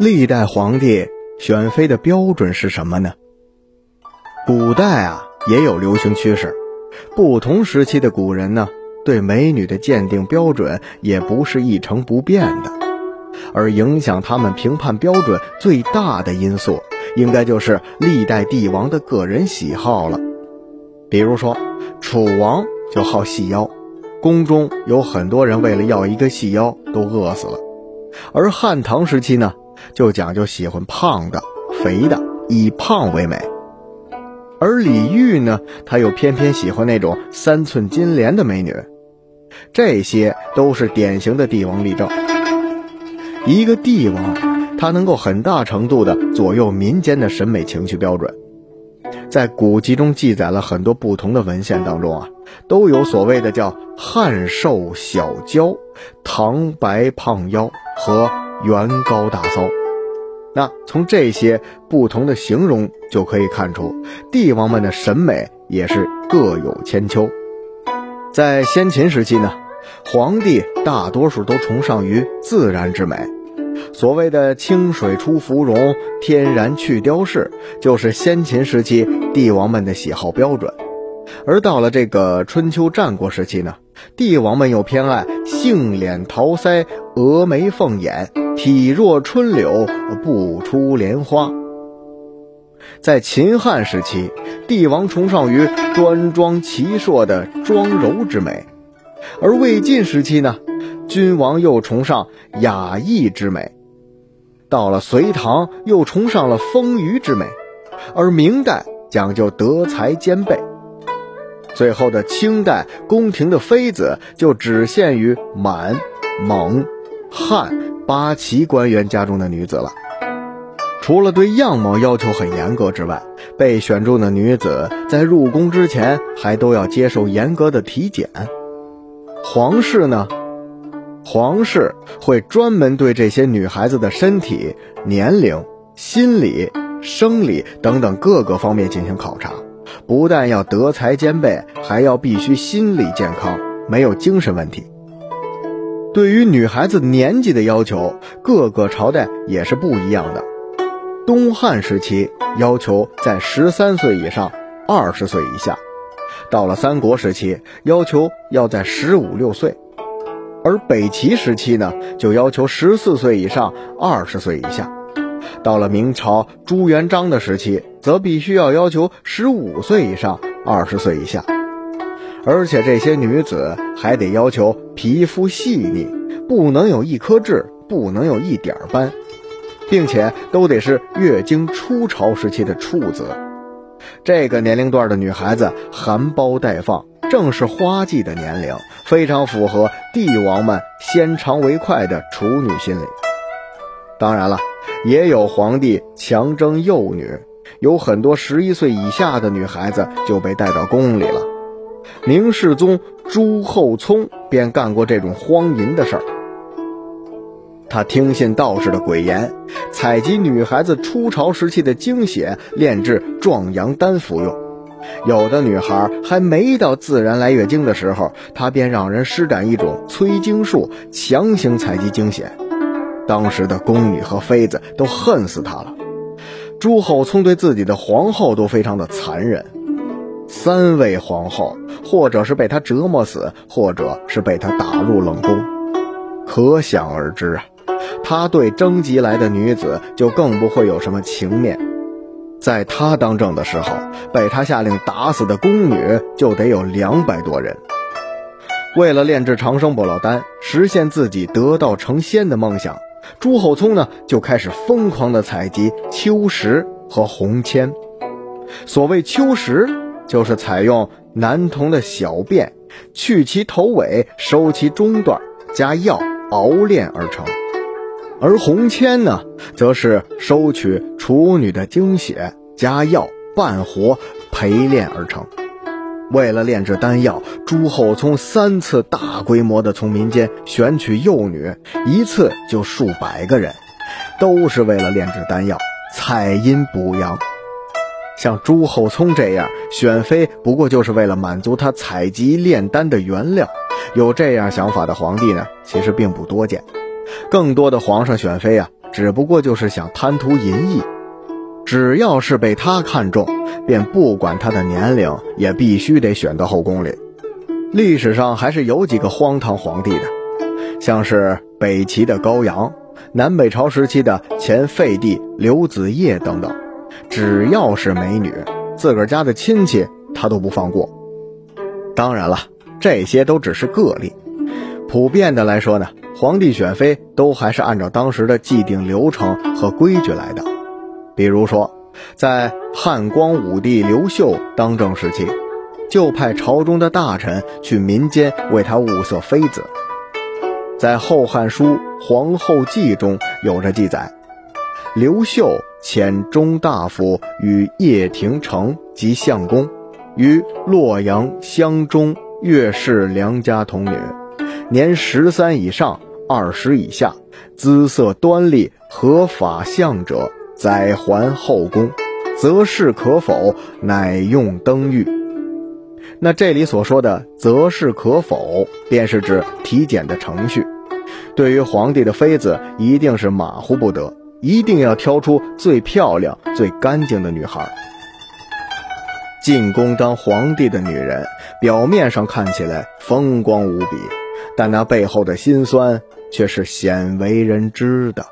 历代皇帝选妃的标准是什么呢？古代啊也有流行趋势，不同时期的古人呢对美女的鉴定标准也不是一成不变的，而影响他们评判标准最大的因素，应该就是历代帝王的个人喜好了。比如说，楚王就好细腰，宫中有很多人为了要一个细腰都饿死了，而汉唐时期呢？就讲究喜欢胖的、肥的，以胖为美。而李煜呢，他又偏偏喜欢那种三寸金莲的美女。这些都是典型的帝王例证。一个帝王，他能够很大程度的左右民间的审美情趣标准。在古籍中记载了很多不同的文献当中啊，都有所谓的叫汉瘦小娇、唐白胖腰和元高大骚。那从这些不同的形容就可以看出，帝王们的审美也是各有千秋。在先秦时期呢，皇帝大多数都崇尚于自然之美，所谓的“清水出芙蓉，天然去雕饰”，就是先秦时期帝王们的喜好标准。而到了这个春秋战国时期呢，帝王们又偏爱杏脸桃腮、峨眉凤眼。体若春柳，不出莲花。在秦汉时期，帝王崇尚于端庄奇硕的庄柔之美；而魏晋时期呢，君王又崇尚雅逸之美；到了隋唐，又崇尚了丰腴之美；而明代讲究德才兼备；最后的清代，宫廷的妃子就只限于满、蒙、汉。八旗官员家中的女子了，除了对样貌要求很严格之外，被选中的女子在入宫之前还都要接受严格的体检。皇室呢，皇室会专门对这些女孩子的身体、年龄、心理、生理等等各个方面进行考察，不但要德才兼备，还要必须心理健康，没有精神问题。对于女孩子年纪的要求，各个朝代也是不一样的。东汉时期要求在十三岁以上，二十岁以下；到了三国时期，要求要在十五六岁；而北齐时期呢，就要求十四岁以上，二十岁以下；到了明朝朱元璋的时期，则必须要要求十五岁以上，二十岁以下。而且这些女子还得要求皮肤细腻，不能有一颗痣，不能有一点斑，并且都得是月经初潮时期的处子。这个年龄段的女孩子含苞待放，正是花季的年龄，非常符合帝王们先尝为快的处女心理。当然了，也有皇帝强征幼女，有很多十一岁以下的女孩子就被带到宫里了。明世宗朱厚熜便干过这种荒淫的事儿。他听信道士的鬼言，采集女孩子初潮时期的精血，炼制壮阳丹服用。有的女孩还没到自然来月经的时候，他便让人施展一种催经术，强行采集精血。当时的宫女和妃子都恨死他了。朱厚熜对自己的皇后都非常的残忍。三位皇后，或者是被他折磨死，或者是被他打入冷宫，可想而知啊，他对征集来的女子就更不会有什么情面。在他当政的时候，被他下令打死的宫女就得有两百多人。为了炼制长生不老丹，实现自己得道成仙的梦想，朱厚熜呢就开始疯狂的采集秋实和红铅。所谓秋实。就是采用男童的小便，去其头尾，收其中段，加药熬炼而成；而红铅呢，则是收取处女的精血，加药半活陪炼而成。为了炼制丹药，朱厚熜三次大规模的从民间选取幼女，一次就数百个人，都是为了炼制丹药，采阴补阳。像朱厚熜这样选妃，不过就是为了满足他采集炼丹的原料。有这样想法的皇帝呢，其实并不多见。更多的皇上选妃啊，只不过就是想贪图淫逸。只要是被他看中，便不管他的年龄，也必须得选到后宫里。历史上还是有几个荒唐皇帝的，像是北齐的高阳、南北朝时期的前废帝刘子业等等。只要是美女，自个儿家的亲戚他都不放过。当然了，这些都只是个例。普遍的来说呢，皇帝选妃都还是按照当时的既定流程和规矩来的。比如说，在汉光武帝刘秀当政时期，就派朝中的大臣去民间为他物色妃子。在《后汉书·皇后记》中有着记载：刘秀遣中大夫与叶廷成及相公，于洛阳乡中岳氏良家童女，年十三以上，二十以下，姿色端丽，合法相者。载还后宫，择适可否，乃用登玉。那这里所说的择适可否，便是指体检的程序。对于皇帝的妃子，一定是马虎不得，一定要挑出最漂亮、最干净的女孩。进宫当皇帝的女人，表面上看起来风光无比，但那背后的心酸却是鲜为人知的。